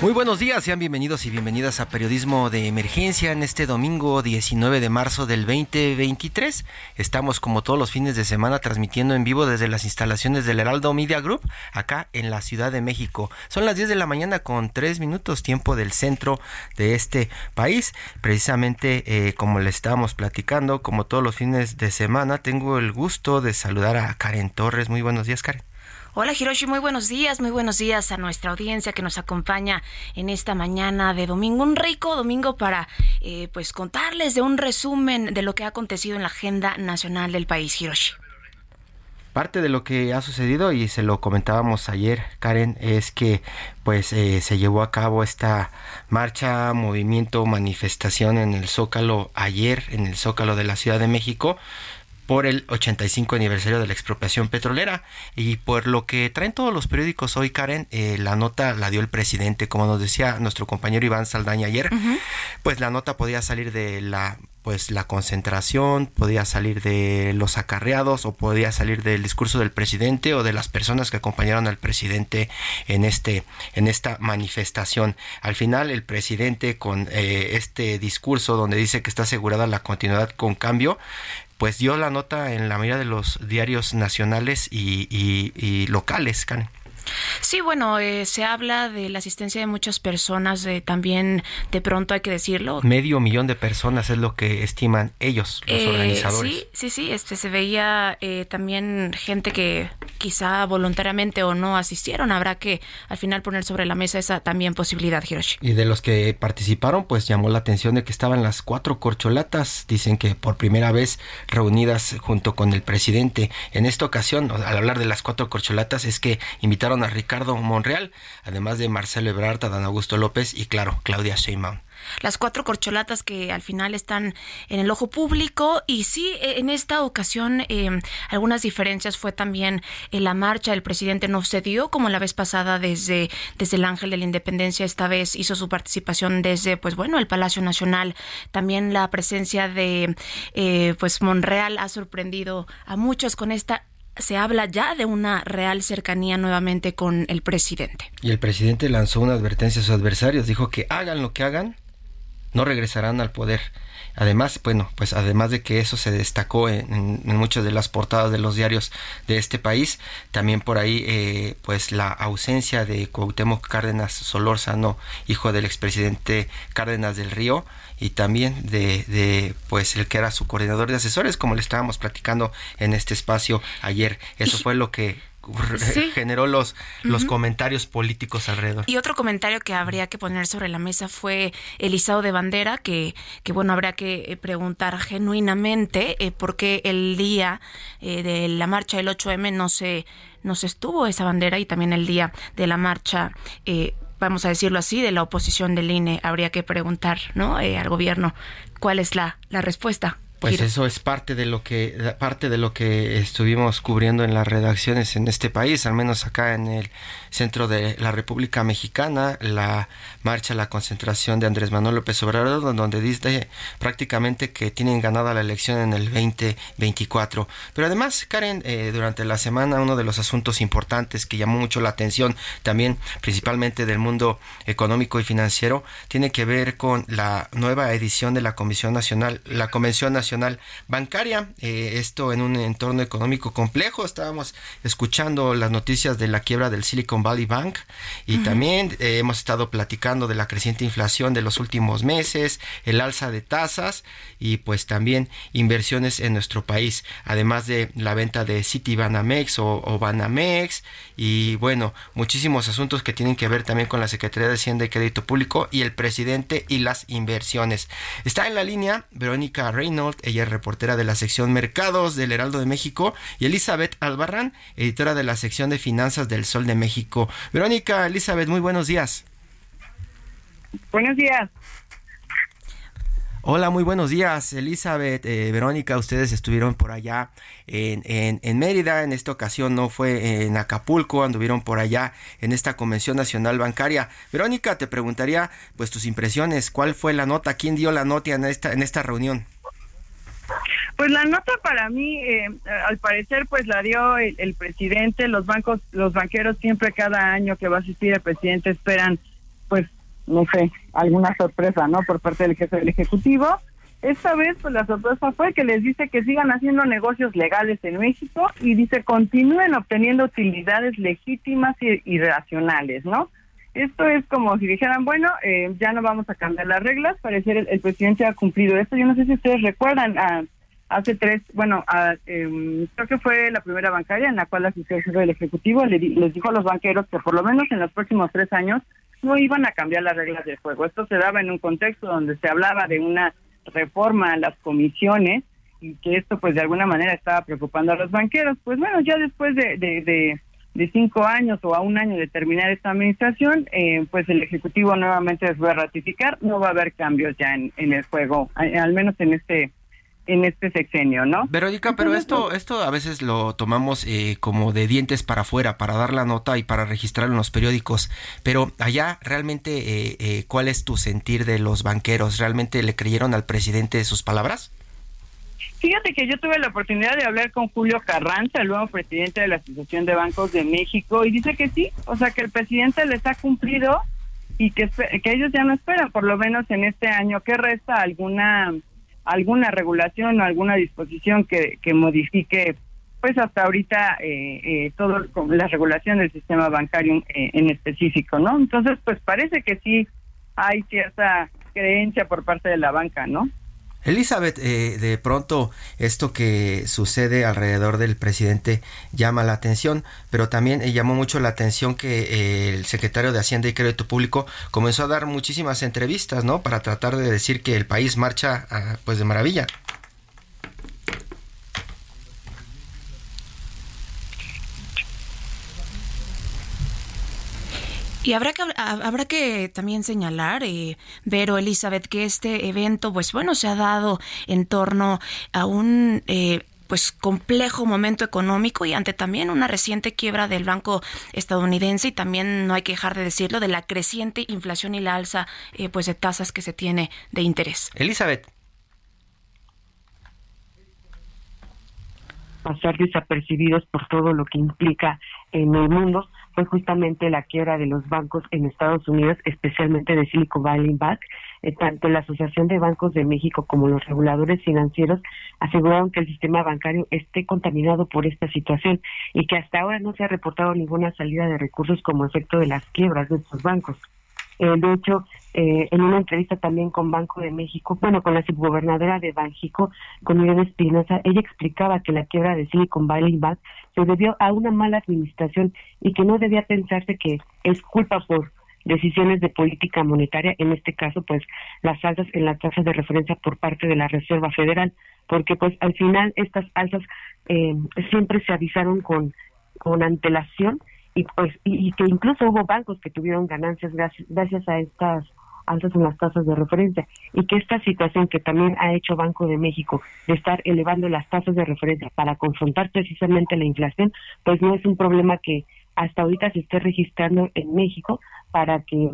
Muy buenos días, sean bienvenidos y bienvenidas a Periodismo de Emergencia en este domingo 19 de marzo del 2023. Estamos como todos los fines de semana transmitiendo en vivo desde las instalaciones del Heraldo Media Group acá en la Ciudad de México. Son las 10 de la mañana con 3 minutos tiempo del centro de este país. Precisamente eh, como le estábamos platicando, como todos los fines de semana, tengo el gusto de saludar a Karen Torres. Muy buenos días, Karen. Hola Hiroshi, muy buenos días, muy buenos días a nuestra audiencia que nos acompaña en esta mañana de domingo, un rico domingo para eh, pues contarles de un resumen de lo que ha acontecido en la agenda nacional del país, Hiroshi. Parte de lo que ha sucedido y se lo comentábamos ayer, Karen, es que pues eh, se llevó a cabo esta marcha, movimiento, manifestación en el Zócalo ayer, en el Zócalo de la Ciudad de México, por el 85 aniversario de la expropiación petrolera. Y por lo que traen todos los periódicos hoy Karen eh, la nota la dio el presidente como nos decía nuestro compañero Iván Saldaña ayer pues la nota podía salir de la pues la concentración podía salir de los acarreados o podía salir del discurso del presidente o de las personas que acompañaron al presidente en este en esta manifestación. Al final el presidente con eh, este discurso donde dice que está asegurada la continuidad con cambio pues dio la nota en la mayoría de los diarios nacionales y, y, y locales, Karen. Sí, bueno, eh, se habla de la asistencia de muchas personas, eh, también de pronto hay que decirlo. Medio millón de personas es lo que estiman ellos, los Eh, organizadores. Sí, sí, sí, este, se veía eh, también gente que quizá voluntariamente o no asistieron. Habrá que al final poner sobre la mesa esa también posibilidad, Hiroshi. Y de los que participaron, pues llamó la atención de que estaban las cuatro corcholatas, dicen que por primera vez reunidas junto con el presidente. En esta ocasión, al hablar de las cuatro corcholatas, es que invitaron a Ricardo Monreal, además de Marcelo Ebrard, Adán Augusto López y claro, Claudia Sheinbaum. Las cuatro corcholatas que al final están en el ojo público y sí, eh, en esta ocasión eh, algunas diferencias fue también en la marcha. El presidente no se dio como la vez pasada desde, desde el Ángel de la Independencia. Esta vez hizo su participación desde, pues bueno, el Palacio Nacional. También la presencia de, eh, pues Monreal ha sorprendido a muchos con esta se habla ya de una real cercanía nuevamente con el presidente. Y el presidente lanzó una advertencia a sus adversarios, dijo que hagan lo que hagan, no regresarán al poder. Además, bueno, pues además de que eso se destacó en, en- en muchas de las portadas de los diarios de este país, también por ahí, eh, pues la ausencia de Cuauhtémoc Cárdenas Solórzano, hijo del expresidente Cárdenas del Río, y también de, de, pues el que era su coordinador de asesores, como le estábamos platicando en este espacio ayer. Eso fue lo que Sí. generó los, los comentarios políticos alrededor. Y otro comentario que habría que poner sobre la mesa fue el izado de bandera, que, que bueno, habría que eh, preguntar genuinamente eh, por qué el día eh, de la marcha del 8M no se, no se estuvo esa bandera y también el día de la marcha. Eh, vamos a decirlo así, de la oposición del INE, habría que preguntar ¿no? Eh, al gobierno cuál es la, la respuesta. Pues eso es parte de lo que parte de lo que estuvimos cubriendo en las redacciones en este país, al menos acá en el centro de la República Mexicana, la marcha, la concentración de Andrés Manuel López Obrador, donde dice prácticamente que tienen ganada la elección en el 2024. Pero además, Karen, eh, durante la semana uno de los asuntos importantes que llamó mucho la atención, también principalmente del mundo económico y financiero, tiene que ver con la nueva edición de la Comisión Nacional, la Convención Nacional Bancaria. Eh, esto en un entorno económico complejo. Estábamos escuchando las noticias de la quiebra del Silicon Valley Bank y también eh, hemos estado platicando de la creciente inflación de los últimos meses, el alza de tasas y pues también inversiones en nuestro país, además de la venta de Citibanamex o, o Banamex. Y bueno, muchísimos asuntos que tienen que ver también con la Secretaría de Hacienda y Crédito Público y el presidente y las inversiones. Está en la línea Verónica Reynolds, ella es reportera de la sección Mercados del Heraldo de México. Y Elizabeth Albarrán, editora de la sección de Finanzas del Sol de México. Verónica, Elizabeth, muy buenos días. Buenos días. Hola, muy buenos días, Elizabeth, eh, Verónica, ustedes estuvieron por allá en, en, Mérida, en esta ocasión no fue en Acapulco, anduvieron por allá en esta Convención Nacional Bancaria. Verónica, te preguntaría pues tus impresiones, ¿cuál fue la nota? ¿Quién dio la nota en esta, en esta reunión? Pues la nota para mí, eh, al parecer, pues la dio el, el, presidente. Los bancos, los banqueros siempre cada año que va a asistir el presidente esperan, pues no sé, alguna sorpresa, ¿no? Por parte del jefe del Ejecutivo. Esta vez, pues la sorpresa fue que les dice que sigan haciendo negocios legales en México y dice continúen obteniendo utilidades legítimas y, y racionales, ¿no? Esto es como si dijeran, bueno, eh, ya no vamos a cambiar las reglas, parecer el, el, presidente ha cumplido esto. Yo no sé si ustedes recuerdan, a, hace tres, bueno, a, eh, creo que fue la primera bancaria en la cual asistió el jefe del Ejecutivo, le, les dijo a los banqueros que por lo menos en los próximos tres años no iban a cambiar las reglas del juego. Esto se daba en un contexto donde se hablaba de una reforma a las comisiones y que esto pues de alguna manera estaba preocupando a los banqueros. Pues bueno, ya después de, de, cinco años o a un año de terminar esta administración, eh, pues el Ejecutivo nuevamente se va a ratificar, no va a haber cambios ya en, en el juego, al menos en este en este sexenio, ¿no? Verónica, pero esto, esto a veces lo tomamos eh, como de dientes para afuera, para dar la nota y para registrarlo en los periódicos, pero allá realmente, eh, eh, ¿cuál es tu sentir de los banqueros? ¿Realmente le creyeron al presidente sus palabras? Fíjate que yo tuve la oportunidad de hablar con Julio Carranza, el nuevo presidente de la Asociación de Bancos de México, y dice que sí, o sea que el presidente les ha cumplido y que, que ellos ya no esperan, por lo menos en este año, que resta alguna alguna regulación o alguna disposición que, que modifique pues hasta ahorita eh, eh, todo la regulación del sistema bancario eh, en específico, ¿no? Entonces, pues parece que sí hay cierta creencia por parte de la banca, ¿no? Elizabeth, eh, de pronto esto que sucede alrededor del presidente llama la atención, pero también eh, llamó mucho la atención que eh, el secretario de Hacienda y Crédito Público comenzó a dar muchísimas entrevistas, ¿no? Para tratar de decir que el país marcha, ah, pues, de maravilla. Y habrá que, habrá que también señalar, eh, Vero, Elizabeth, que este evento, pues bueno, se ha dado en torno a un... Eh, pues complejo momento económico y ante también una reciente quiebra del banco estadounidense y también no hay que dejar de decirlo de la creciente inflación y la alza eh, pues de tasas que se tiene de interés. Elizabeth. pasar desapercibidos por todo lo que implica en el mundo fue justamente la quiebra de los bancos en Estados Unidos, especialmente de Silicon Valley Bank. Eh, tanto la Asociación de Bancos de México como los reguladores financieros aseguraron que el sistema bancario esté contaminado por esta situación y que hasta ahora no se ha reportado ninguna salida de recursos como efecto de las quiebras de estos bancos. Eh, de hecho, eh, en una entrevista también con Banco de México, bueno, con la subgobernadora de Banjico, con Irene Espinosa, ella explicaba que la quiebra de Silicon Valley Bank se debió a una mala administración y que no debía pensarse que es culpa por decisiones de política monetaria, en este caso, pues las alzas en las tasas de referencia por parte de la Reserva Federal, porque pues al final estas alzas eh, siempre se avisaron con, con antelación y pues y, que incluso hubo bancos que tuvieron ganancias gracias, a estas altas en las tasas de referencia. Y que esta situación que también ha hecho Banco de México de estar elevando las tasas de referencia para confrontar precisamente la inflación, pues no es un problema que hasta ahorita se esté registrando en México para que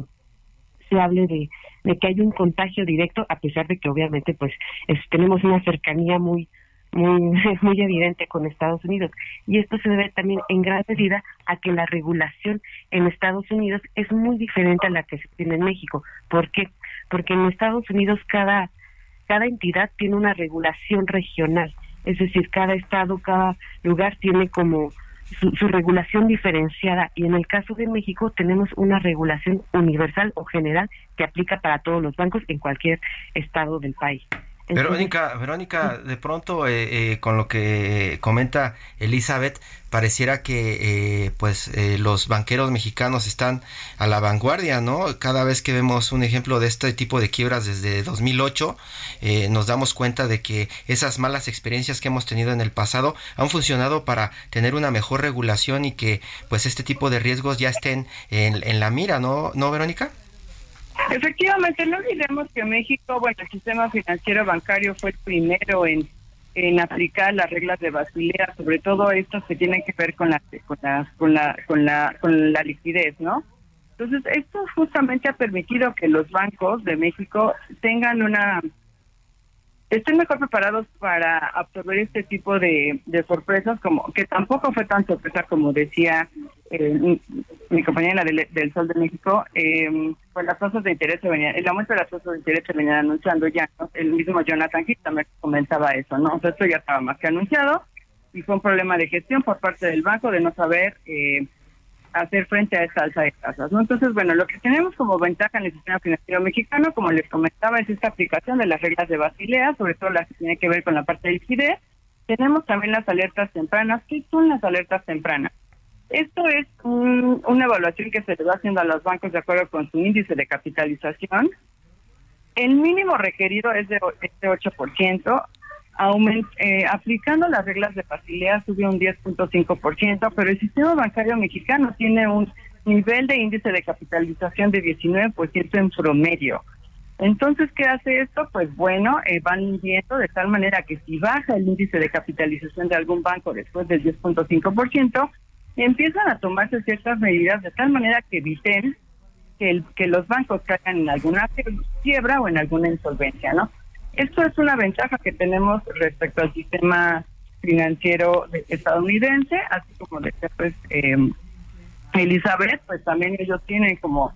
se hable de, de que hay un contagio directo a pesar de que obviamente pues tenemos una cercanía muy muy, muy evidente con Estados Unidos. Y esto se debe también en gran medida a que la regulación en Estados Unidos es muy diferente a la que se tiene en México. ¿Por qué? Porque en Estados Unidos cada cada entidad tiene una regulación regional, es decir, cada estado, cada lugar tiene como su, regulación diferenciada y en el caso de México tenemos una regulación universal o general que aplica para todos los bancos en cualquier estado del país. Verónica, Verónica, de pronto eh, eh, con lo que comenta Elizabeth, pareciera que eh, pues los banqueros mexicanos están a la vanguardia, ¿no? Cada vez que vemos un ejemplo de este tipo de quiebras desde 2008, nos damos cuenta de que esas malas experiencias que hemos tenido en el pasado han funcionado para tener una mejor regulación y que pues este tipo de riesgos ya estén en, en la mira, ¿no? ¿No, Verónica? Efectivamente, no olvidemos que México, bueno, el sistema financiero bancario fue el primero en, en aplicar las reglas de Basilea, sobre todo estas que tienen que ver con la, con la, con la, con la, con la liquidez, ¿no? Entonces, esto justamente ha permitido que los bancos de México tengan una estén mejor preparados para absorber este tipo de, sorpresas, como que tampoco fue tan sorpresa como decía eh, mi, compañera del, Sol de México, eh, pues las tasas de interés se venían, el aumento de las tasas de interés se venían anunciando ya, el mismo Jonathan Hill también comentaba eso, ¿no? O esto ya estaba más que anunciado y fue un problema de gestión por parte del banco de no saber eh, hacer frente a esta alza de tasas. ¿no? Entonces, bueno, lo que tenemos como ventaja en el sistema financiero mexicano, como les comentaba, es esta aplicación de las reglas de Basilea, sobre todo las que tienen que ver con la parte de liquidez. Tenemos también las alertas tempranas. ¿Qué son las alertas tempranas? Esto es un, una evaluación que se le va haciendo a los bancos de acuerdo con su índice de capitalización. El mínimo requerido es de este 8%. Aument, eh, aplicando las reglas de facilidad subió un 10.5%, pero el sistema bancario mexicano tiene un nivel de índice de capitalización de 19% en promedio. Entonces, ¿qué hace esto? Pues bueno, eh, van viendo de tal manera que si baja el índice de capitalización de algún banco después del 10.5%, empiezan a tomarse ciertas medidas de tal manera que eviten que, el, que los bancos caigan en alguna quiebra o en alguna insolvencia, ¿no? Esto es una ventaja que tenemos respecto al sistema financiero estadounidense, así como decía pues eh, Elizabeth, pues también ellos tienen como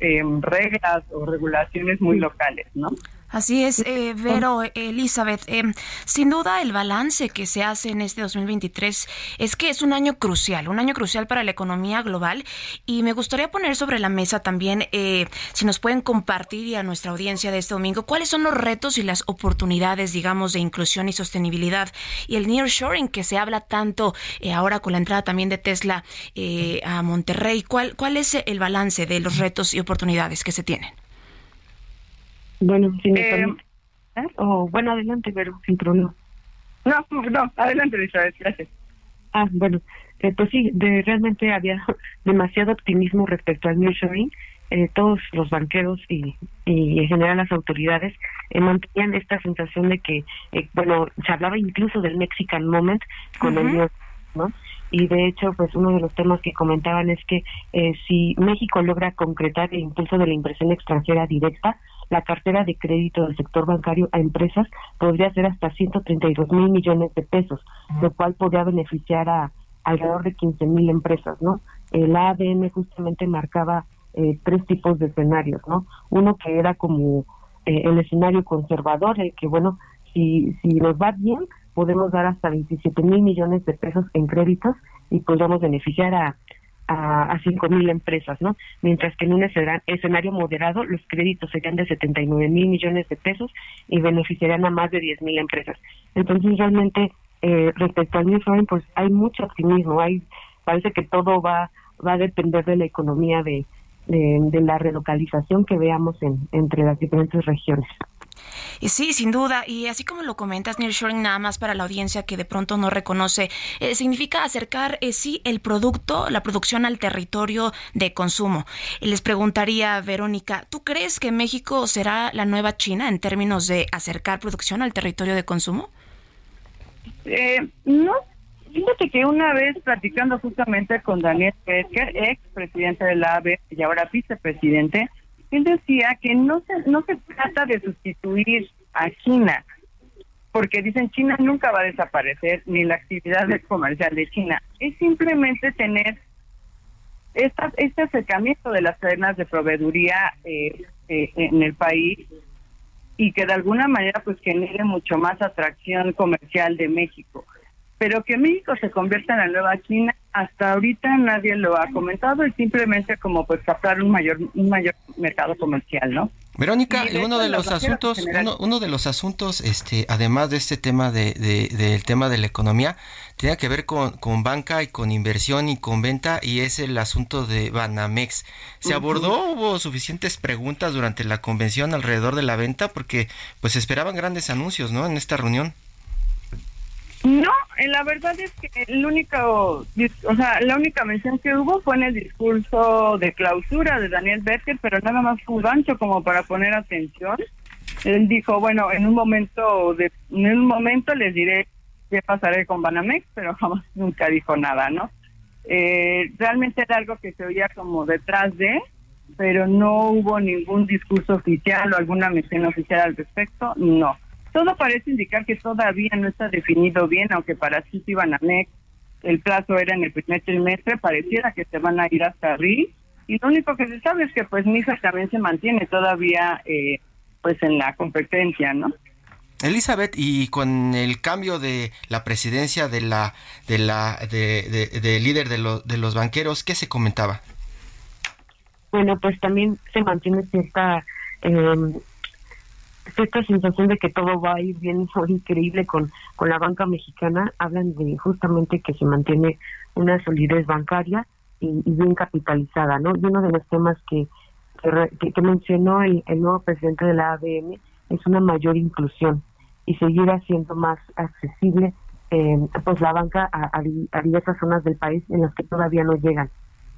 eh, reglas o regulaciones muy locales, ¿no? Así es, eh, Vero, Elizabeth. Eh, sin duda, el balance que se hace en este 2023 es que es un año crucial, un año crucial para la economía global. Y me gustaría poner sobre la mesa también, eh, si nos pueden compartir y a nuestra audiencia de este domingo, cuáles son los retos y las oportunidades, digamos, de inclusión y sostenibilidad. Y el nearshoring que se habla tanto eh, ahora con la entrada también de Tesla eh, a Monterrey. ¿Cuál, ¿Cuál es el balance de los retos y oportunidades que se tienen? Bueno, si me eh, o bueno, adelante, pero sin problema. No, no, adelante, Elizabeth, gracias. Ah, bueno, eh, pues sí, de, realmente había demasiado optimismo respecto al nearshoring. Eh, todos los banqueros y, y en general las autoridades eh, mantenían esta sensación de que, eh, bueno, se hablaba incluso del Mexican Moment con el ¿no? y de hecho pues uno de los temas que comentaban es que eh, si México logra concretar el impulso de la inversión extranjera directa la cartera de crédito del sector bancario a empresas podría ser hasta 132 mil millones de pesos, lo cual podría beneficiar a alrededor de 15 mil empresas, ¿no? El ADN justamente marcaba eh, tres tipos de escenarios, ¿no? Uno que era como eh, el escenario conservador, el que, bueno, si, si nos va bien, podemos dar hasta 27 mil millones de pesos en créditos y podemos beneficiar a a, 5 mil empresas, ¿no? Mientras que en un escenario moderado los créditos serían de 79 mil millones de pesos y beneficiarían a más de 10 mil empresas. Entonces realmente eh, respecto al nearshoring, pues hay mucho optimismo, hay parece que todo va va a depender de la economía de, de, la relocalización que veamos en, entre las diferentes regiones. Y sí, sin duda. Y así como lo comentas, nearshoring, nada más para la audiencia que de pronto no reconoce, eh, significa acercar, eh, sí, el producto, la producción al territorio de consumo. Y les preguntaría, Verónica, ¿tú crees que México será la nueva China en términos de acercar producción al territorio de consumo? Eh, no Fíjate que una vez platicando justamente con Daniel Pesker, ex presidente de la AVE y ahora vicepresidente, él decía que no se, no se trata de sustituir a China, porque dicen China nunca va a desaparecer, ni la actividad comercial de China. Es simplemente tener esta, este acercamiento de las cadenas de proveeduría eh, eh, en el país y que de alguna manera pues genere mucho más atracción comercial de México. Pero que México se convierta en la nueva China, hasta ahorita nadie lo ha comentado y simplemente como pues captar un mayor un mayor mercado comercial, ¿no? Verónica, uno de los asuntos, uno, de los asuntos, este, además de este tema de, del tema de la economía, tiene que ver con, con, banca y con inversión y con venta y es el asunto de Banamex. ¿Se abordó? ¿Hubo suficientes preguntas durante la convención alrededor de la venta? Porque pues esperaban grandes anuncios, ¿no? En esta reunión. No, eh, la verdad es que el único, o sea, la única mención que hubo fue en el discurso de clausura de Daniel Becker, pero nada más fue un gancho como para poner atención. Él dijo, bueno, en un momento de, en un momento les diré qué pasaré con Banamex, pero jamás nunca dijo nada, ¿no? Eh, realmente era algo que se oía como detrás de, pero no hubo ningún discurso oficial o alguna mención oficial al respecto, no. Todo parece indicar que todavía no está definido bien, aunque para City Banamex el plazo era en el primer trimestre, pareciera que se van a ir hasta abril. Y lo único que se sabe es que pues Misa también se mantiene todavía eh, pues en la competencia, ¿no? Elizabeth, y con el cambio de la presidencia de la de la de, líder de, los de los banqueros, ¿qué se comentaba? Bueno, pues también se mantiene cierta eh, esta sensación de que todo va a ir bien muy increíble con, con la banca mexicana, hablan de justamente que se mantiene una solidez bancaria y, bien capitalizada, ¿no? Y uno de los temas que, que, mencionó el, nuevo presidente de la ABM es una mayor inclusión y seguir haciendo más accesible eh, pues la banca a, a, diversas zonas del país en las que todavía no llegan.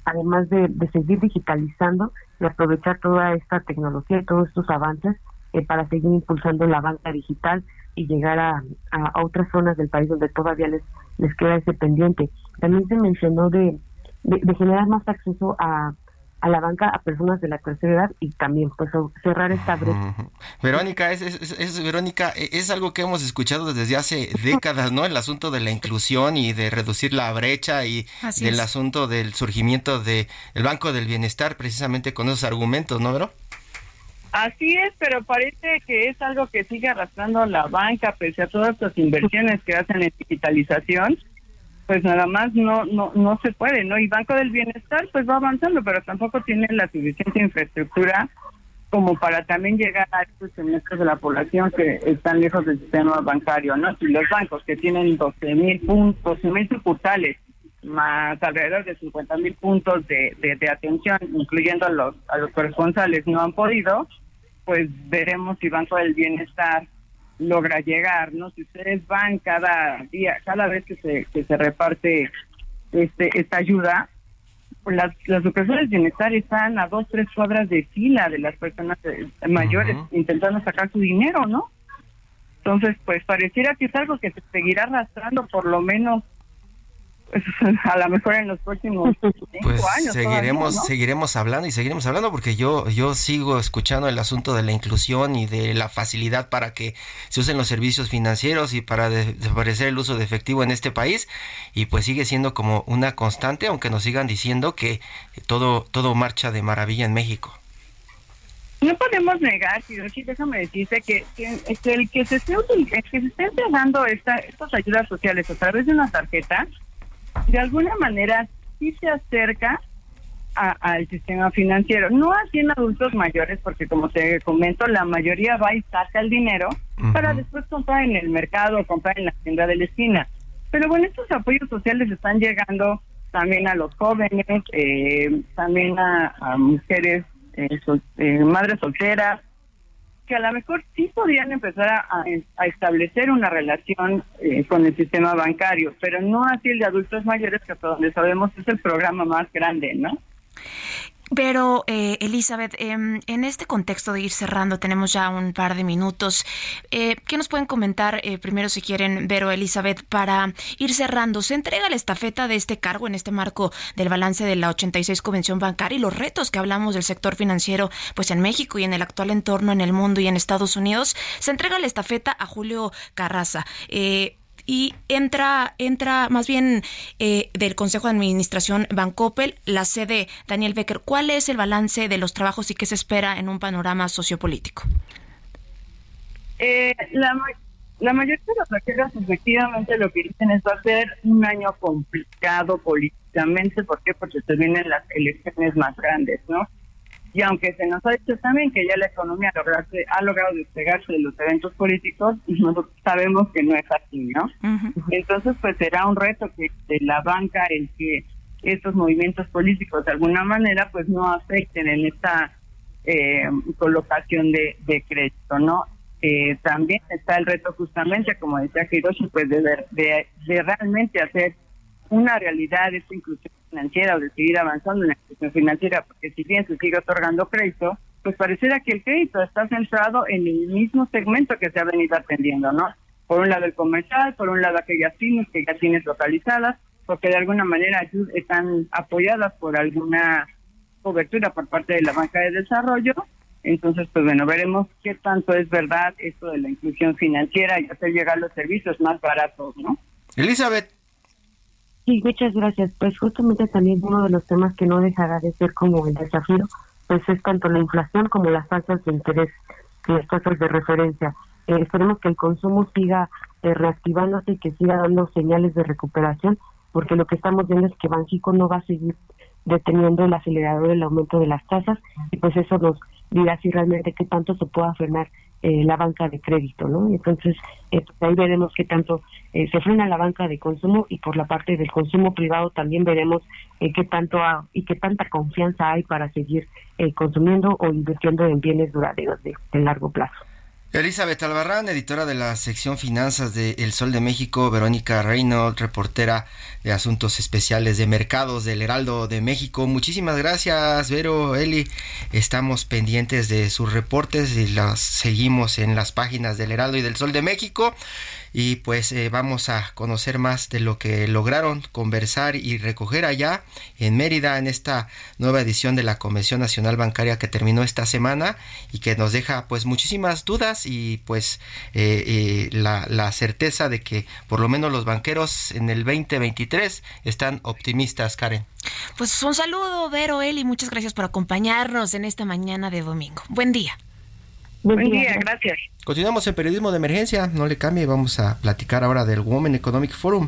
Además de, de seguir digitalizando y aprovechar toda esta tecnología y todos estos avances eh, para seguir impulsando la banca digital y llegar a, a, otras zonas del país donde todavía les, les queda ese pendiente. También se mencionó de, de, generar más acceso a, a la banca a personas de la tercera edad y también pues cerrar esta brecha. Verónica, es, es, Verónica, e, es algo que hemos escuchado desde hace décadas, ¿no? El asunto de la inclusión y de reducir la brecha y del asunto del surgimiento del Banco del Bienestar, precisamente con esos argumentos, ¿no, Vero? Así es, pero parece que es algo que sigue arrastrando la banca, pese a todas las inversiones que hacen en digitalización, pues nada más no no no se puede, ¿no? Y Banco del Bienestar pues va avanzando, pero tampoco tiene la suficiente infraestructura como para también llegar a estos semestres de la población que están lejos del sistema bancario, ¿no? Si los bancos que tienen 12 mil puntos, 12 mil sucursales, más alrededor de 50 mil puntos de, de, atención, incluyendo a los, a los corresponsales, no han podido, pues veremos si Banco del Bienestar logra llegar, ¿no? Si ustedes van cada día, cada vez que se, que se reparte este esta ayuda, las, las del bienestar están a dos, tres cuadras de fila de las personas eh, mayores intentando sacar su dinero, ¿no? Entonces, pues pareciera que es algo que se seguirá arrastrando por lo menos a lo mejor en los próximos pues años. Seguiremos, seguiremos hablando y seguiremos hablando porque yo, yo sigo escuchando el asunto de la inclusión y de la facilidad para que se usen los servicios financieros y para desaparecer el uso de efectivo en este país y pues sigue siendo como una constante aunque nos sigan diciendo que todo, todo marcha de maravilla en México. No podemos negar, Hiroshi, déjame decirte que, que, el que se esté, que se esté entregando esta, estas ayudas sociales a través de una tarjeta de alguna manera sí se acerca al sistema financiero. No así en adultos mayores, porque como te comento, la mayoría va y saca el dinero para después comprar en el mercado o comprar en la tienda de la esquina. Pero bueno, estos apoyos sociales están llegando también a los jóvenes, eh, también a, mujeres, eh, eh, madres solteras, que a lo mejor sí podrían empezar a, establecer una relación eh, con el sistema bancario, pero no así el de adultos mayores, que hasta donde sabemos es el programa más grande, ¿no? Pero, eh, Elizabeth, em, en este contexto de ir cerrando, tenemos ya un par de minutos. Eh, ¿Qué nos pueden comentar eh, primero, si quieren, Vero, Elizabeth, para ir cerrando? ¿Se entrega la estafeta de este cargo en este marco del balance de la 86 Convención Bancaria y los retos que hablamos del sector financiero pues en México y en el actual entorno en el mundo y en Estados Unidos? Se entrega la estafeta a Julio Carraza. Y entra, entra más bien eh, del Consejo de Administración Bancopel, la sede Daniel Becker. ¿Cuál es el balance de los trabajos y qué se espera en un panorama sociopolítico? Eh, la, la mayoría de los vaqueros efectivamente lo que dicen es va a ser un año complicado políticamente. ¿Por qué? Porque se vienen las elecciones más grandes, ¿no? Y aunque se nos ha dicho también que ya la economía ha logrado despegarse de los eventos políticos, nosotros sabemos que no es así, ¿no? Entonces, pues será un reto que de la banca el que estos movimientos políticos de alguna manera pues no afecten en esta eh, colocación de, crédito, ¿no? Eh, también está el reto justamente, como decía Hiroshi, pues de, de, de realmente hacer una realidad esta inclusión financiera o de seguir avanzando en la inclusión financiera, porque si bien se sigue otorgando crédito, pues pareciera que el crédito está centrado en el mismo segmento que se ha venido atendiendo, ¿no? Por un lado el comercial, por un lado aquellas pymes que ya tienes localizadas, porque de alguna manera están apoyadas por alguna cobertura por parte de la banca de desarrollo. Entonces, pues bueno, veremos qué tanto es verdad esto de la inclusión financiera y hacer llegar los servicios más baratos, ¿no? Elizabeth, Sí, muchas gracias. Pues justamente también uno de los temas que no dejará de ser como el desafío, pues es tanto la inflación como las tasas de interés y las tasas de referencia. Eh, esperemos que el consumo siga eh, reactivándose y que siga dando señales de recuperación, porque lo que estamos viendo es que Banxico no va a seguir deteniendo el acelerador del aumento de las tasas y pues eso nos dirá si realmente qué tanto se pueda frenar eh, la banca de crédito, ¿no? Entonces, eh, pues, ahí veremos qué tanto eh, se frena la banca de consumo y por la parte del consumo privado también veremos qué tanto y qué tanta confianza hay para seguir consumiendo o invirtiendo en bienes duraderos de largo plazo. Elizabeth Albarrán, editora de la sección Finanzas de El Sol de México, Verónica Reynolds, reportera de Asuntos Especiales de Mercados del Heraldo de México. Muchísimas gracias, Vero, Eli. Estamos pendientes de sus reportes y las seguimos en las páginas del Heraldo y del Sol de México y pues eh, vamos a conocer más de lo que lograron conversar y recoger allá en Mérida en esta nueva edición de la Convención Nacional Bancaria que terminó esta semana y que nos deja pues muchísimas dudas y pues eh, eh, la, la certeza de que por lo menos los banqueros en el 2023 están optimistas, Karen. Pues un saludo, Vero, Eli, muchas gracias por acompañarnos en esta mañana de domingo. Buen día. Buen día, gracias. Continuamos en periodismo de emergencia, no le cambie, vamos a platicar ahora del Women Economic Forum.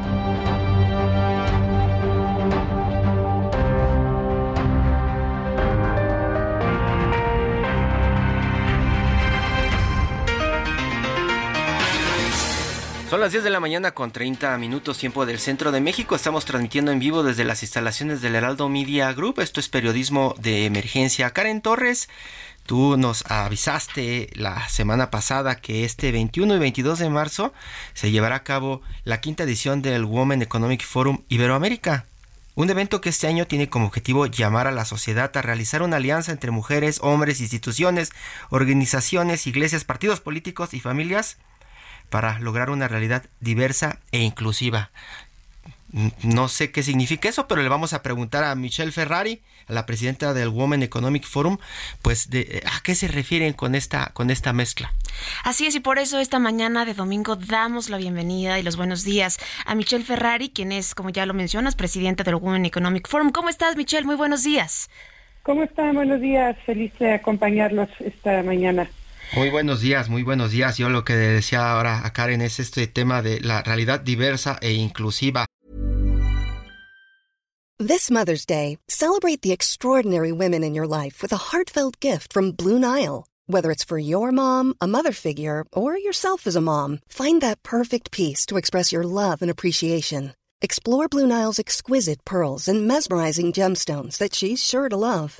Son las 10 de la mañana con 30 minutos tiempo del centro de México. Estamos transmitiendo en vivo desde las instalaciones del Heraldo Media Group. Esto es periodismo de emergencia. Karen Torres, tú nos avisaste la semana pasada que este 21 y 22 de marzo se llevará a cabo la quinta edición del Women Economic Forum Iberoamérica. Un evento que este año tiene como objetivo llamar a la sociedad a realizar una alianza entre mujeres, hombres, instituciones, organizaciones, iglesias, partidos políticos y familias para lograr una realidad diversa e inclusiva. No sé qué significa eso, pero le vamos a preguntar a Michelle Ferrari, a la presidenta del Women Economic Forum, pues de a qué se refieren con esta con esta mezcla. Así es y por eso esta mañana de domingo damos la bienvenida y los buenos días a Michelle Ferrari, quien es, como ya lo mencionas, presidenta del Women Economic Forum. ¿Cómo estás, Michelle? Muy buenos días. ¿Cómo están? Buenos días. Feliz de acompañarlos esta mañana. Muy buenos días, muy buenos días. Yo lo que decía ahora a Karen es este tema de la realidad diversa e inclusiva. This Mother's Day, celebrate the extraordinary women in your life with a heartfelt gift from Blue Nile. Whether it's for your mom, a mother figure, or yourself as a mom, find that perfect piece to express your love and appreciation. Explore Blue Nile's exquisite pearls and mesmerizing gemstones that she's sure to love.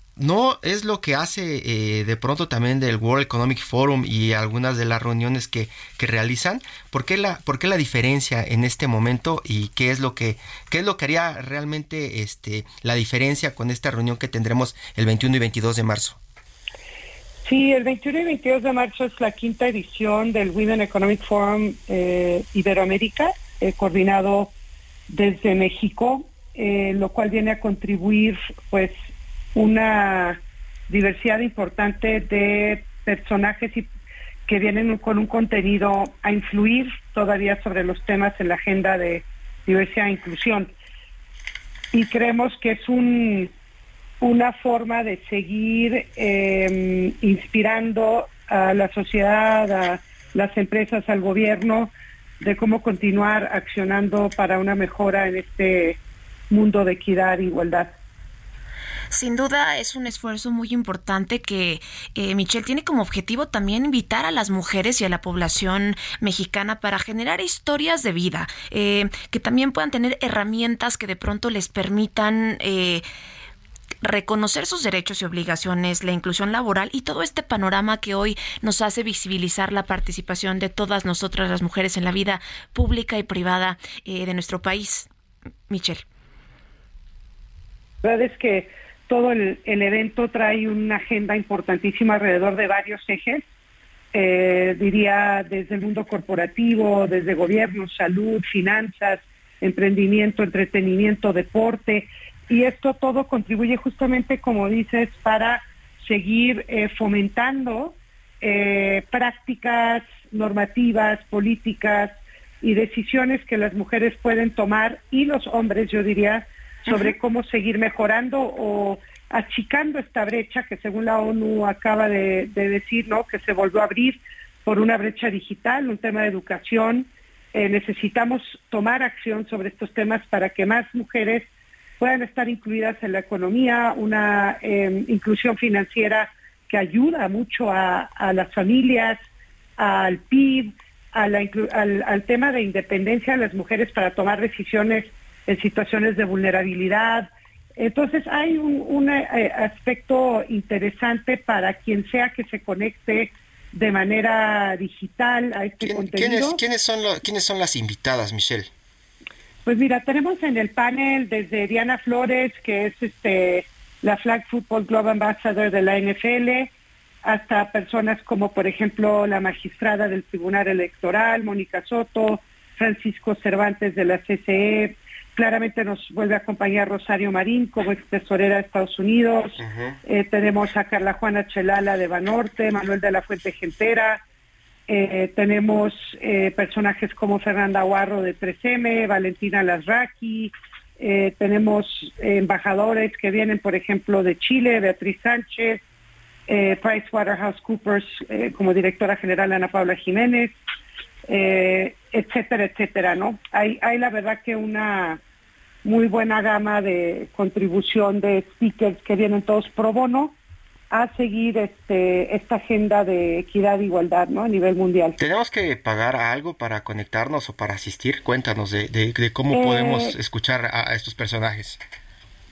no es lo que hace eh, de pronto también del World Economic Forum y algunas de las reuniones que, que realizan. ¿Por qué, la, ¿Por qué la diferencia en este momento y qué es lo que, qué es lo que haría realmente este, la diferencia con esta reunión que tendremos el 21 y 22 de marzo? Sí, el 21 y 22 de marzo es la quinta edición del Women Economic Forum eh, Iberoamérica, eh, coordinado desde México, eh, lo cual viene a contribuir pues una diversidad importante de personajes que vienen con un contenido a influir todavía sobre los temas en la agenda de diversidad e inclusión. Y creemos que es un, una forma de seguir eh, inspirando a la sociedad, a las empresas, al gobierno, de cómo continuar accionando para una mejora en este mundo de equidad e igualdad. Sin duda es un esfuerzo muy importante que eh, Michelle tiene como objetivo también invitar a las mujeres y a la población mexicana para generar historias de vida, eh, que también puedan tener herramientas que de pronto les permitan... Eh, reconocer sus derechos y obligaciones, la inclusión laboral y todo este panorama que hoy nos hace visibilizar la participación de todas nosotras las mujeres en la vida pública y privada de nuestro país. Michelle. La verdad es que todo el, evento trae una agenda importantísima alrededor de varios ejes. Eh, diría desde el mundo corporativo, desde gobierno, salud, finanzas, emprendimiento, entretenimiento, deporte. Y esto todo contribuye justamente, como dices, para seguir eh, fomentando eh, prácticas normativas, políticas y decisiones que las mujeres pueden tomar y los hombres, yo diría, sobre cómo seguir mejorando o achicando esta brecha que según la ONU acaba de, decir, ¿no? Que se volvió a abrir por una brecha digital, un tema de educación. Eh, necesitamos tomar acción sobre estos temas para que más mujeres puedan estar incluidas en la economía, una em, inclusión financiera que ayuda mucho a, las familias, al PIB, al, al tema de independencia de las mujeres para tomar decisiones en situaciones de vulnerabilidad. Entonces hay un, eh, aspecto interesante para quien sea que se conecte de manera digital a este contenido. ¿quiénes, son ¿Quiénes son las invitadas, Michelle? Pues mira, tenemos en el panel desde Diana Flores, que es este la Flag Football Global Ambassador de la NFL, hasta personas como, por ejemplo, la magistrada del Tribunal Electoral, Mónica Soto, Francisco Cervantes de la CCE, Claramente nos vuelve a acompañar Rosario Marín como ex tesorera de Estados Unidos. Eh, tenemos a Carla Juana Chelala de Banorte, Manuel de la Fuente Gentera. Eh, tenemos eh, personajes como Fernanda Guarro de 3M, Valentina Lasraki. tenemos embajadores que vienen, por ejemplo, de Chile, Beatriz Sánchez, PricewaterhouseCoopers como directora general Ana Paula Jiménez. Etcétera, etcétera, ¿no? Hay, hay la verdad que una muy buena gama de contribución de speakers que vienen todos pro bono a seguir este, esta agenda de equidad e igualdad ¿no? a nivel mundial. ¿Tenemos que pagar algo para conectarnos o para asistir? Cuéntanos de, cómo podemos eh, escuchar a, estos personajes.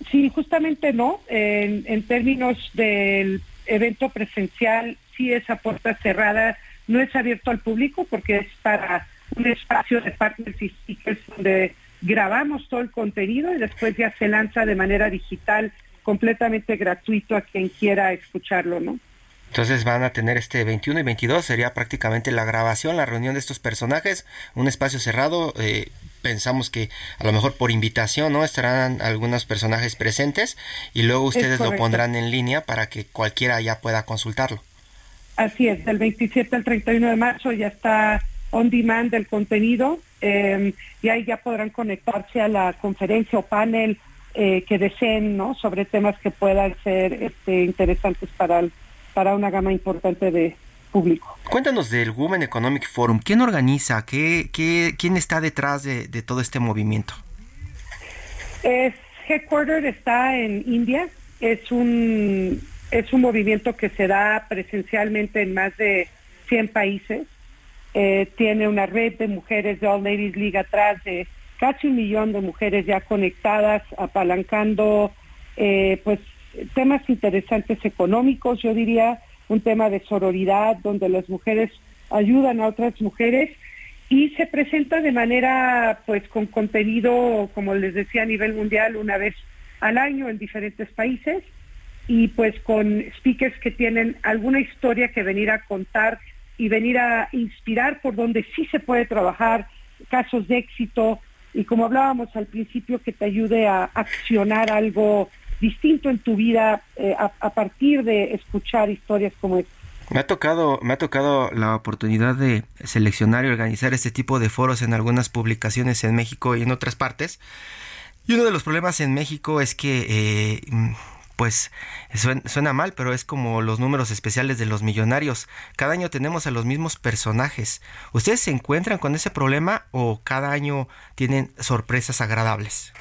Sí, justamente no. En, en términos del evento presencial, sí es a puerta cerrada, no es abierto al público porque es para un espacio de partners y speakers donde grabamos todo el contenido y después ya se lanza de manera digital completamente gratuito a quien quiera escucharlo, ¿no? Entonces van a tener este 21 y 22, sería prácticamente la grabación, la reunión de estos personajes, un espacio cerrado. Eh, pensamos que a lo mejor por invitación, ¿no? Estarán algunos personajes presentes y luego ustedes lo pondrán en línea para que cualquiera ya pueda consultarlo. Así es, del 27 al 31 de marzo ya está on demand del contenido eh, y ahí ya podrán conectarse a la conferencia o panel eh, que deseen ¿no? sobre temas que puedan ser este, interesantes para, para una gama importante de público. Cuéntanos del Women Economic Forum. ¿Quién organiza? ¿Qué, qué, quién está detrás de, todo este movimiento? Es Headquarter está en India, es un, es un movimiento que se da presencialmente en más de 100 países. Eh, tiene una red de mujeres de All Ladies League atrás de casi un millón de mujeres ya conectadas, apalancando eh, pues temas interesantes económicos, yo diría, un tema de sororidad donde las mujeres ayudan a otras mujeres y se presenta de manera pues con contenido, como les decía, a nivel mundial una vez al año en diferentes países y pues con speakers que tienen alguna historia que venir a contar y venir a inspirar por donde sí se puede trabajar, casos de éxito y como hablábamos al principio, que te ayude a accionar algo distinto en tu vida eh, a, partir de escuchar historias como esta. Me ha tocado, me ha tocado la oportunidad de seleccionar y organizar este tipo de foros en algunas publicaciones en México y en otras partes. Y uno de los problemas en México es que eh, pues suena, mal, pero es como los números especiales de los millonarios. Cada año tenemos a los mismos personajes. ¿Ustedes se encuentran con ese problema o cada año tienen sorpresas agradables?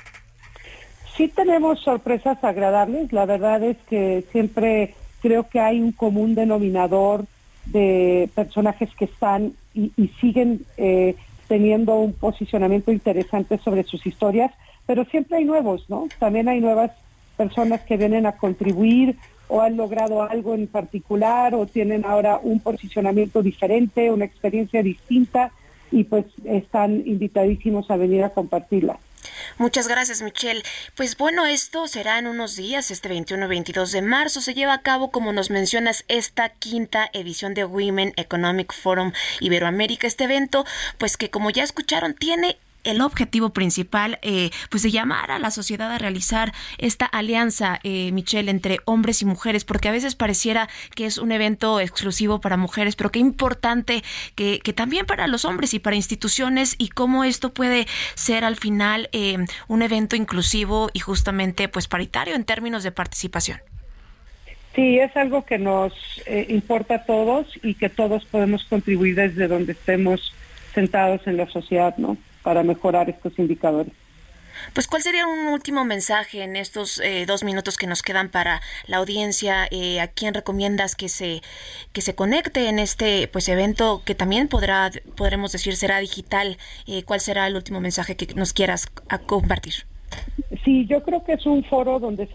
Sí tenemos sorpresas agradables. La verdad es que siempre creo que hay un común denominador de personajes que están y, siguen eh, teniendo un posicionamiento interesante sobre sus historias, pero siempre hay nuevos, ¿no? También hay nuevas personas que vienen a contribuir o han logrado algo en particular o tienen ahora un posicionamiento diferente, una experiencia distinta y pues están invitadísimos a venir a compartirla. Muchas gracias, Michelle. Pues bueno, esto será en unos días, este 21-22 de marzo. Se lleva a cabo, como nos mencionas, esta quinta edición de Women Economic Forum Iberoamérica. Este evento, pues que como ya escucharon, tiene el objetivo principal eh, pues de llamar a la sociedad a realizar esta alianza eh, Michelle entre hombres y mujeres porque a veces pareciera que es un evento exclusivo para mujeres pero qué importante que, que también para los hombres y para instituciones y cómo esto puede ser al final eh, un evento inclusivo y justamente pues paritario en términos de participación Sí, es algo que nos eh, importa a todos y que todos podemos contribuir desde donde estemos sentados en la sociedad, ¿no? Para mejorar estos indicadores. Pues, ¿cuál sería un último mensaje en estos eh, dos minutos que nos quedan para la audiencia? Eh, ¿A quién recomiendas que se que se conecte en este pues evento que también podrá podremos decir será digital? Eh, ¿Cuál será el último mensaje que nos quieras compartir? Sí, yo creo que es un foro donde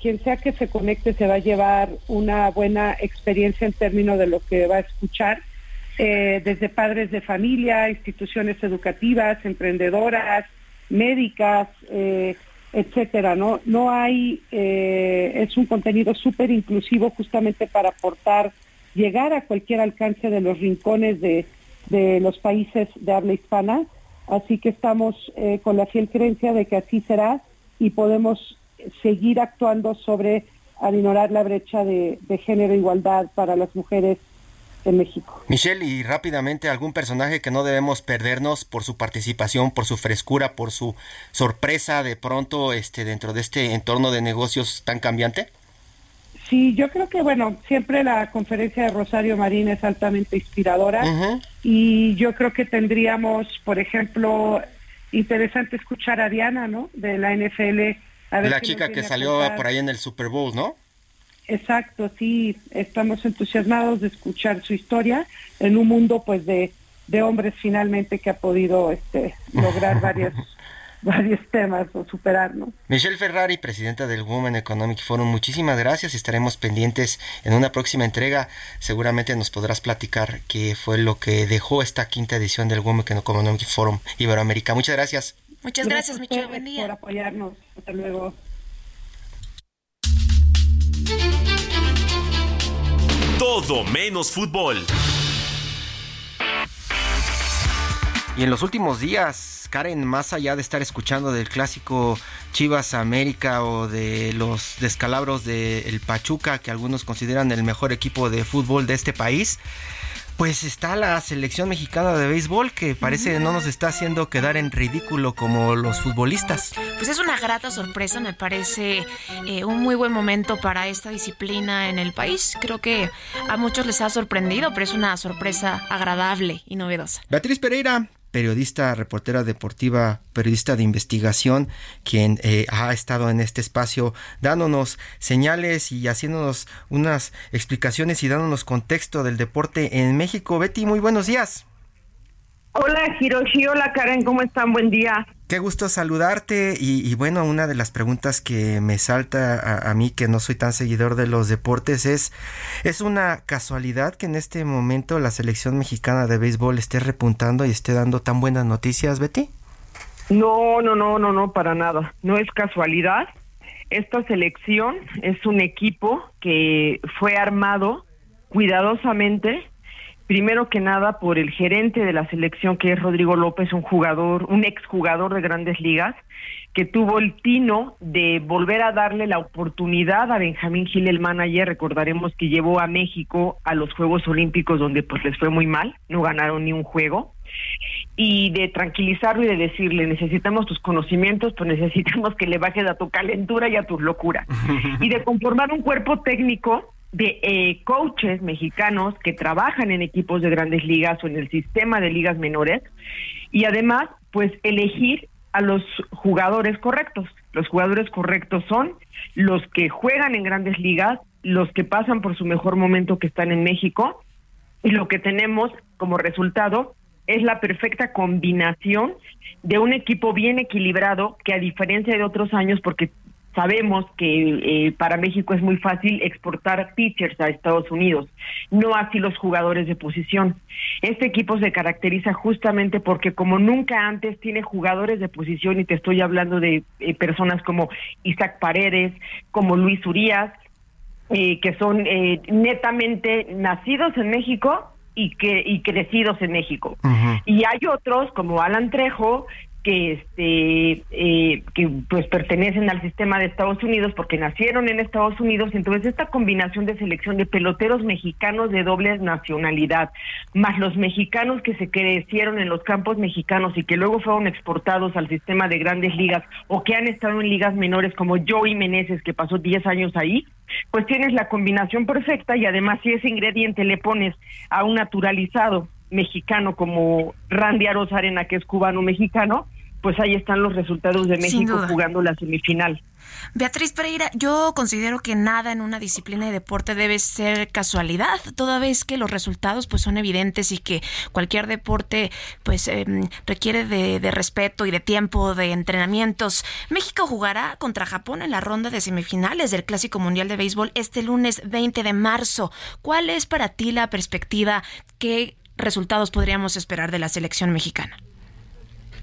quien sea que se conecte se va a llevar una buena experiencia en términos de lo que va a escuchar eh, desde padres de familia, instituciones educativas, emprendedoras, médicas, eh, etcétera. No, no hay, eh, es un contenido súper inclusivo justamente para aportar, llegar a cualquier alcance de los rincones de, los países de habla hispana. Así que estamos con la fiel creencia de que así será y podemos seguir actuando sobre aminorar la brecha de género e igualdad para las mujeres en México. Michelle, y rápidamente, ¿algún personaje que no debemos perdernos por su participación, por su frescura, por su sorpresa de pronto este, dentro de este entorno de negocios tan cambiante? Sí, yo creo que, bueno, siempre la conferencia de Rosario Marín es altamente inspiradora y yo creo que tendríamos, por ejemplo, interesante escuchar a Diana, ¿no? De la NFL. la chica que salió por ahí en el Super Bowl, ¿no? Exacto, sí, estamos entusiasmados de escuchar su historia en un mundo pues de, de hombres finalmente que ha podido este, lograr varios, varios temas o superarnos. Michelle Ferrari, presidenta del Women Economic Forum, muchísimas gracias. Estaremos pendientes en una próxima entrega. Seguramente nos podrás platicar qué fue lo que dejó esta quinta edición del Women Economic Forum Iberoamérica. Muchas gracias. Muchas gracias, Michelle. Buen día. Por apoyarnos. Hasta luego. Todo menos fútbol. Y en los últimos días, Karen, más allá de estar escuchando del clásico Chivas América o de los descalabros del Pachuca, que algunos consideran el mejor equipo de fútbol de este país, pues está la selección mexicana de béisbol que parece no nos está haciendo quedar en ridículo como los futbolistas. Pues es una grata sorpresa, me parece eh, un muy buen momento para esta disciplina en el país. Creo que a muchos les ha sorprendido, pero es una sorpresa agradable y novedosa. Beatriz Pereira, periodista, reportera deportiva, periodista de investigación, quien eh, ha estado en este espacio dándonos señales y haciéndonos unas explicaciones y dándonos contexto del deporte en México. Betty, muy buenos días. Hola Hiroshi, hola Karen, ¿cómo están? Buen día. Qué gusto saludarte y, bueno, una de las preguntas que me salta a, mí que no soy tan seguidor de los deportes es, ¿es una casualidad que en este momento la selección mexicana de béisbol esté repuntando y esté dando tan buenas noticias, Betty? No, no, no, no, no, para nada. No es casualidad. Esta selección es un equipo que fue armado cuidadosamente primero que nada por el gerente de la selección que es Rodrigo López, un jugador, un exjugador de grandes ligas, que tuvo el tino de volver a darle la oportunidad a Benjamín Gil, el manager, recordaremos que llevó a México a los Juegos Olímpicos donde pues les fue muy mal, no ganaron ni un juego, y de tranquilizarlo y de decirle, necesitamos tus conocimientos, pues necesitamos que le bajes a tu calentura y a tus locuras, y de conformar un cuerpo técnico de eh, coaches mexicanos que trabajan en equipos de grandes ligas o en el sistema de ligas menores y además pues elegir a los jugadores correctos. Los jugadores correctos son los que juegan en grandes ligas, los que pasan por su mejor momento que están en México y lo que tenemos como resultado es la perfecta combinación de un equipo bien equilibrado que a diferencia de otros años porque sabemos que eh, para México es muy fácil exportar pitchers a Estados Unidos, no así los jugadores de posición. Este equipo se caracteriza justamente porque como nunca antes tiene jugadores de posición y te estoy hablando de eh, personas como Isaac Paredes, como Luis Urias, eh, que son netamente nacidos en México y que y crecidos en México. Y hay otros como Alan Trejo que este eh, que pues pertenecen al sistema de Estados Unidos porque nacieron en Estados Unidos. Entonces esta combinación de selección de peloteros mexicanos de doble nacionalidad más los mexicanos que se crecieron en los campos mexicanos y que luego fueron exportados al sistema de grandes ligas o que han estado en ligas menores como Joey Meneses que pasó 10 años ahí pues tienes la combinación perfecta y además si ese ingrediente le pones a un naturalizado mexicano como Randy Arozarena que es cubano mexicano pues ahí están los resultados de México jugando la semifinal. Beatriz Pereira, yo considero que nada en una disciplina de deporte debe ser casualidad, toda vez que los resultados pues son evidentes y que cualquier deporte pues em, requiere de, de, respeto y de tiempo, de entrenamientos. México jugará contra Japón en la ronda de semifinales del Clásico Mundial de Béisbol este lunes 20 de marzo. ¿Cuál es para ti la perspectiva? ¿Qué resultados podríamos esperar de la selección mexicana?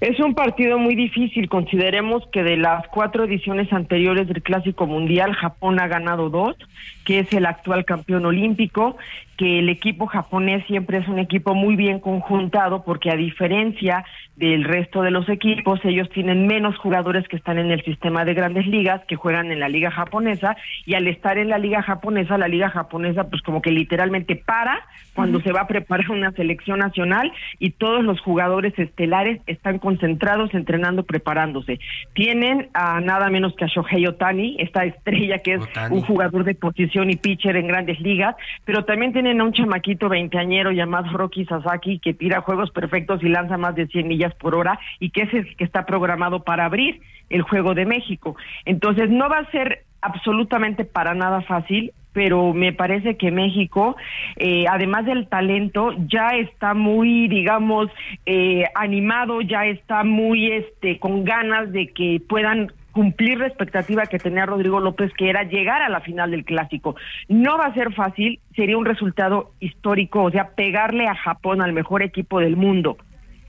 Es un partido muy difícil. Consideremos que de las cuatro ediciones anteriores del Clásico Mundial, Japón ha ganado dos, que es el actual campeón olímpico, que el equipo japonés siempre es un equipo muy bien conjuntado, porque a diferencia del resto de los equipos, ellos tienen menos jugadores que están en el sistema de grandes ligas, que juegan en la liga japonesa, y al estar en la liga japonesa, la liga japonesa pues como que literalmente para cuando se va a preparar una selección nacional y todos los jugadores estelares están concentrados entrenando, preparándose. Tienen a nada menos que a Shohei Otani, esta estrella que es un jugador de posición y pitcher en grandes ligas, pero también tienen a un chamaquito veinteañero llamado Rocky Sasaki que tira juegos perfectos y lanza más de 100 millas por hora y que es el que está programado para abrir el juego de México. Entonces no va a ser absolutamente para nada fácil, pero me parece que México, eh, además del talento, ya está muy, digamos, eh, animado, ya está muy, este, con ganas de que puedan cumplir la expectativa que tenía Rodrigo López, que era llegar a la final del clásico. No va a ser fácil, sería un resultado histórico, o sea, pegarle a Japón al mejor equipo del mundo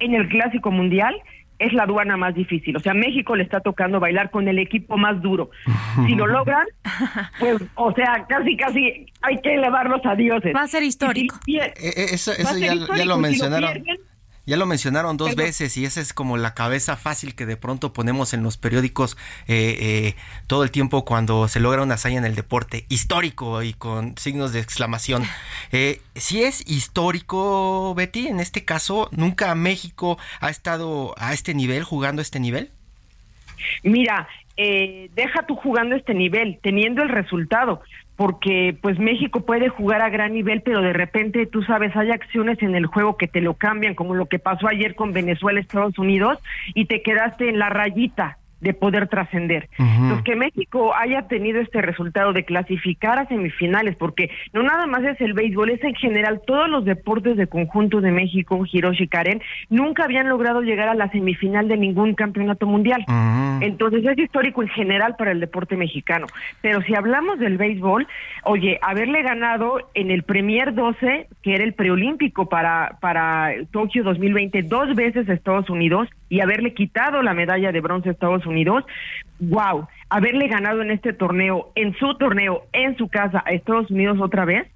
en el clásico mundial es la aduana más difícil. O sea, México le está tocando bailar con el equipo más duro. Si lo logran, pues, o sea, casi, casi hay que elevarlos a dioses. Va a ser histórico. Eh, eh, eso, ya, lo mencionaron. Ya lo mencionaron dos veces y esa es como la cabeza fácil que de pronto ponemos en los periódicos eh, eh, todo el tiempo cuando se logra una hazaña en el deporte histórico y con signos de exclamación. Eh, si es histórico, Betty, en este caso, ¿nunca México ha estado a este nivel, jugando a este nivel? Mira, deja tú jugando a este nivel, teniendo el resultado porque pues México puede jugar a gran nivel, pero de repente tú sabes, hay acciones en el juego que te lo cambian, como lo que pasó ayer con Venezuela, Estados Unidos, y te quedaste en la rayita de poder trascender. Entonces, que México haya tenido este resultado de clasificar a semifinales, porque no nada más es el béisbol, es en general todos los deportes de conjunto de México, Hiroshi Karen, nunca habían logrado llegar a la semifinal de ningún campeonato mundial. Entonces, es histórico en general para el deporte mexicano. Pero si hablamos del béisbol, oye, haberle ganado en el Premier 12, que era el preolímpico para, para Tokio 2020, dos veces a Estados Unidos, y haberle quitado la medalla de bronce a Estados Unidos, wow, haberle ganado en este torneo, en su torneo, en su casa a Estados Unidos otra vez,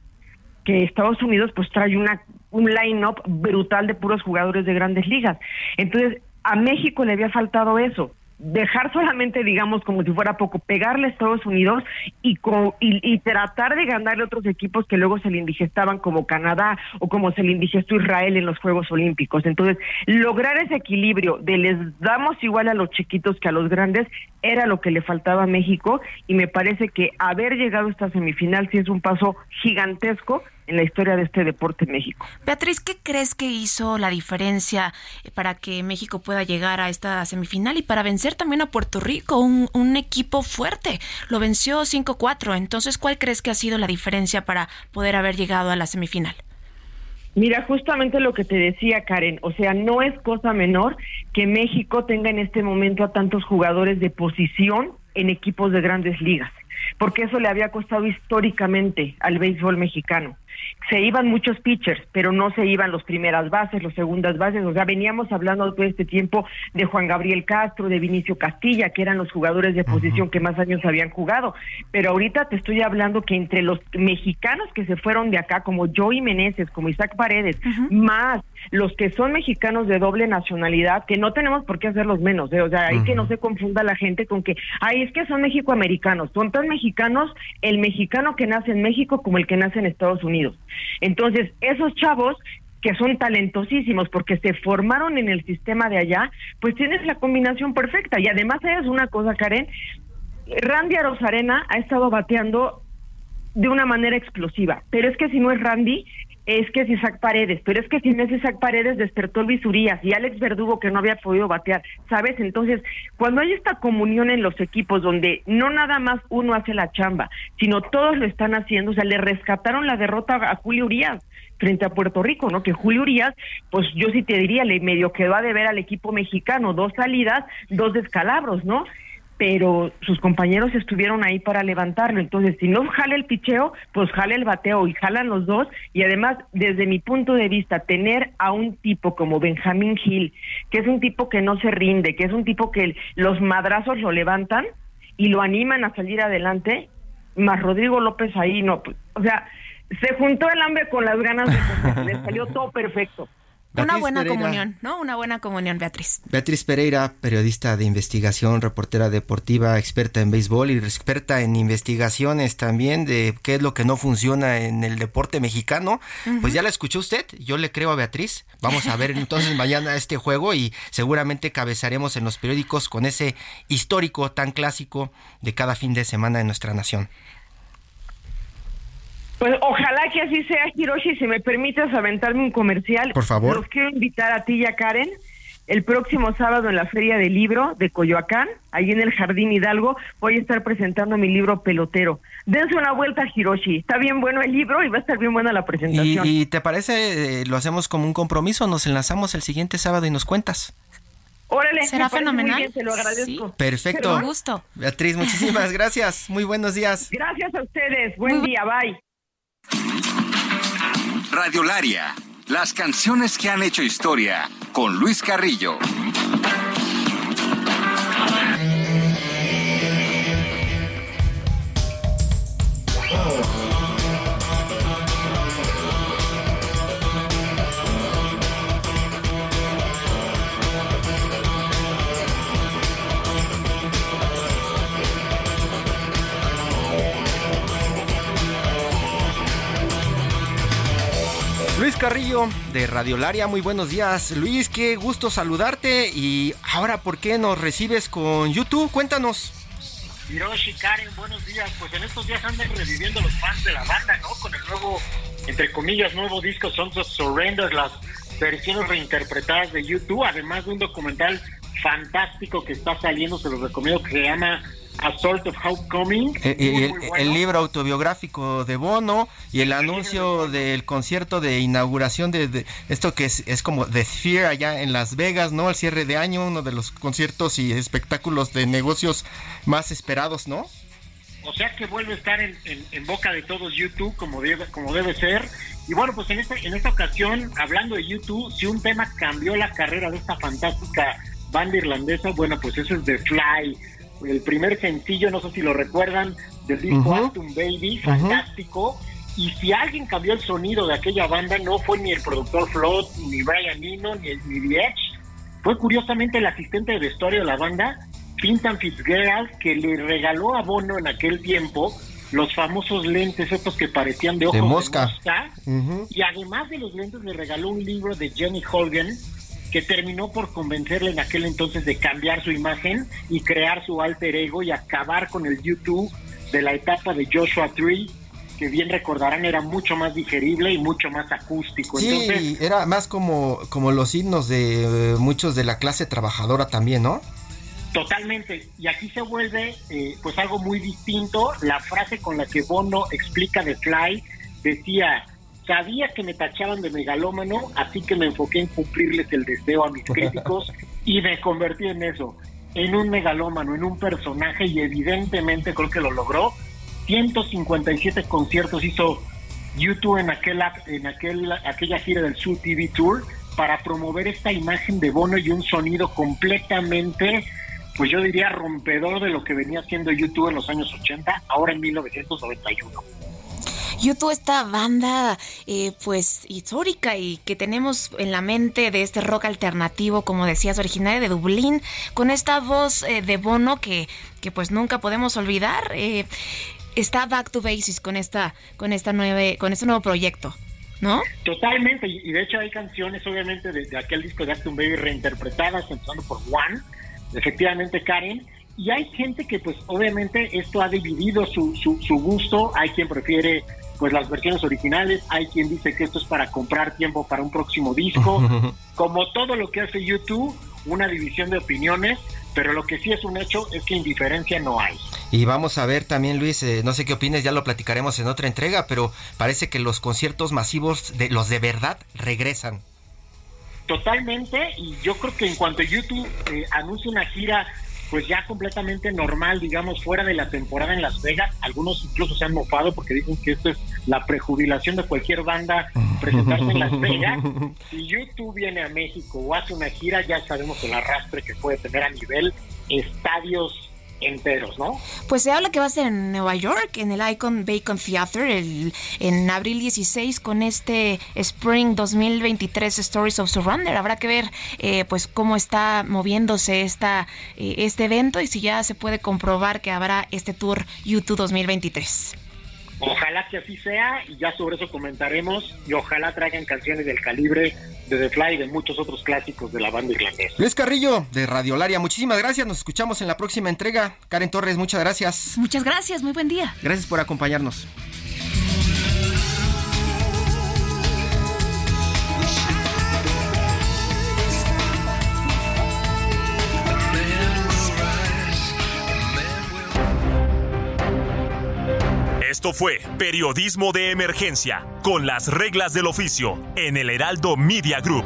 que Estados Unidos pues trae una un line-up brutal de puros jugadores de grandes ligas. Entonces, a México le había faltado eso dejar solamente, digamos, como si fuera poco, pegarle a Estados Unidos y, y, tratar de ganarle otros equipos que luego se le indigestaban como Canadá o como se le indigestó Israel en los Juegos Olímpicos. Entonces, lograr ese equilibrio de les damos igual a los chiquitos que a los grandes era lo que le faltaba a México y me parece que haber llegado a esta semifinal sí es un paso gigantesco en la historia de este deporte en México. Beatriz, ¿qué crees que hizo la diferencia eh, para que México pueda llegar a esta semifinal y para vencer también a Puerto Rico, un, un equipo fuerte? Lo venció 5-4, entonces, ¿cuál crees que ha sido la diferencia para poder haber llegado a la semifinal? Mira, justamente lo que te decía Karen, o sea, no es cosa menor que México tenga en este momento a tantos jugadores de posición en equipos de grandes ligas, porque eso le había costado históricamente al béisbol mexicano se iban muchos pitchers, pero no se iban los primeras bases, los segundas bases, o sea, veníamos hablando todo este tiempo de Juan Gabriel Castro, de Vinicio Castilla, que eran los jugadores de posición que más años habían jugado, pero ahorita te estoy hablando que entre los mexicanos que se fueron de acá, como Joey Meneses, como Isaac Paredes, más los que son mexicanos de doble nacionalidad, que no tenemos por qué hacerlos menos, ¿eh? o sea, hay que no se confunda la gente con que, ay, es que son mexicoamericanos, son tan mexicanos el mexicano que nace en México como el que nace en Estados Unidos. Entonces, esos chavos que son talentosísimos porque se formaron en el sistema de allá, pues tienes la combinación perfecta. Y además es una cosa, Karen, Randy Arozarena ha estado bateando de una manera explosiva, pero es que si no es Randy, es que es Isaac Paredes, pero es que si no es Isaac Paredes despertó Luis Urias y Alex Verdugo que no había podido batear, ¿sabes? Entonces, cuando hay esta comunión en los equipos donde no nada más uno hace la chamba, sino todos lo están haciendo, o sea, le rescataron la derrota a Julio Urias frente a Puerto Rico, ¿no? Que Julio Urias, pues yo sí te diría, le medio quedó a deber al equipo mexicano, dos salidas, dos descalabros, ¿no? Pero sus compañeros estuvieron ahí para levantarlo. Entonces, si no jale el picheo, pues jale el bateo y jalan los dos. Y además, desde mi punto de vista, tener a un tipo como Benjamín Gil, que es un tipo que no se rinde, que es un tipo que los madrazos lo levantan y lo animan a salir adelante, más Rodrigo López ahí, no, pues, o sea, se juntó el hambre con las ganas de le salió todo perfecto una buena comunión, ¿no? Una buena comunión, Beatriz. Beatriz Pereira, periodista de investigación, reportera deportiva, experta en béisbol y experta en investigaciones también de qué es lo que no funciona en el deporte mexicano. Pues ya la escuchó usted, yo le creo a Beatriz. Vamos a ver entonces mañana este juego y seguramente cabezaremos en los periódicos con ese histórico tan clásico de cada fin de semana en nuestra nación. Pues ojalá que así sea, Hiroshi. Si me permites aventarme un comercial. Por favor. Los quiero invitar a ti y a Karen el próximo sábado en la Feria del Libro de Coyoacán, ahí en el Jardín Hidalgo, voy a estar presentando mi libro Pelotero. Dense una vuelta, Hiroshi. Está bien bueno el libro y va a estar bien buena la presentación. ¿Y, te parece, eh, lo hacemos como un compromiso? Nos enlazamos el siguiente sábado y nos cuentas. Órale, será fenomenal. se lo agradezco. Perfecto. Un gusto. Beatriz, muchísimas gracias. Muy buenos días. Gracias a ustedes. Buen día. Bye. Radiolaria, las canciones que han hecho historia, con Luis Carrillo. Luis Carrillo de Radiolaria, muy buenos días. Luis, qué gusto saludarte y ahora, ¿por qué nos recibes con YouTube? Cuéntanos. Hiroshi, Karen, buenos días. Pues en estos días andan reviviendo los fans de la banda, ¿no? Con el nuevo, entre comillas, nuevo disco Sons of Surrender, las versiones reinterpretadas de YouTube, además de un documental fantástico que está saliendo, se los recomiendo, que se llama A Sort of Homecoming. Eh, el, libro autobiográfico de Bono y el anuncio del concierto de inauguración de, esto que es, es, como The Sphere allá en Las Vegas, ¿no? El cierre de año, uno de los conciertos y espectáculos de negocios más esperados, ¿no? O sea que vuelve a estar en, en, boca de todos YouTube como debe, como debe ser. Y bueno, pues en esta, en esta ocasión, hablando de YouTube, si un tema cambió la carrera de esta fantástica banda irlandesa, bueno, pues eso es The Fly, el primer sencillo, no sé si lo recuerdan, del disco uh Baby, fantástico. Y si alguien cambió el sonido de aquella banda, no fue ni el productor Flood, ni Brian Eno, ni, ni The Edge. Fue curiosamente el asistente de vestuario de la banda, Clinton Fitzgerald, que le regaló a Bono en aquel tiempo los famosos lentes, estos que parecían de ojos de mosca. Y además de los lentes, le regaló un libro de Jenny Holgen, que terminó por convencerle en aquel entonces de cambiar su imagen y crear su alter ego y acabar con el YouTube de la etapa de Joshua Tree, que bien recordarán era mucho más digerible y mucho más acústico. Sí, era más como, como los himnos de eh, muchos de la clase trabajadora también, ¿no? Totalmente. Y aquí se vuelve eh, pues algo muy distinto. La frase con la que Bono explica de Fly decía, Sabía que me tachaban de megalómano, así que me enfoqué en cumplirles el deseo a mis críticos y me convertí en eso, en un megalómano, en un personaje y evidentemente creo que lo logró. 157 conciertos hizo YouTube en aquel en aquel aquella gira del Sur TV Tour para promover esta imagen de Bono y un sonido completamente pues yo diría rompedor de lo que venía haciendo YouTube en los años 80, ahora en 1991. YouTube, esta banda eh, pues histórica y que tenemos en la mente de este rock alternativo, como decías, originaria de Dublín, con esta voz eh, de Bono que, que pues nunca podemos olvidar. Eh, está back to basis con esta, con esta nueve, con este nuevo proyecto. ¿No? Totalmente, y de hecho hay canciones obviamente de, aquel disco de Acton Baby reinterpretadas, empezando por One, efectivamente Karen, y hay gente que pues obviamente esto ha dividido su, su, su gusto, hay quien prefiere pues las versiones originales, hay quien dice que esto es para comprar tiempo para un próximo disco, como todo lo que hace YouTube, una división de opiniones, pero lo que sí es un hecho es que indiferencia no hay. Y vamos a ver también, Luis, eh, no sé qué opines, ya lo platicaremos en otra entrega, pero parece que los conciertos masivos, de los de verdad, regresan. Totalmente, y yo creo que en cuanto YouTube eh, anuncia una gira pues ya completamente normal, digamos, fuera de la temporada en Las Vegas. Algunos incluso se han mofado porque dicen que esto es la prejubilación de cualquier banda presentarse en Las Vegas. Si YouTube viene a México o hace una gira, ya sabemos el arrastre que puede tener a nivel estadios ¿no? Pues se habla que va a ser en Nueva York, en el Icon Bacon Theater, el, en abril 16 con este Spring 2023 Stories of Surrender. Habrá que ver eh, pues cómo está moviéndose esta, eh, este evento y si ya se puede comprobar que habrá este tour YouTube 2023. Ojalá que así sea y ya sobre eso comentaremos y ojalá traigan canciones del calibre de The Fly y de muchos otros clásicos de la banda irlandesa. Luis Carrillo de Radiolaria, muchísimas gracias, nos escuchamos en la próxima entrega. Karen Torres, muchas gracias. Muchas gracias, muy buen día. Gracias por acompañarnos. Fue Periodismo de Emergencia, con las reglas del oficio, en el Heraldo Media Group.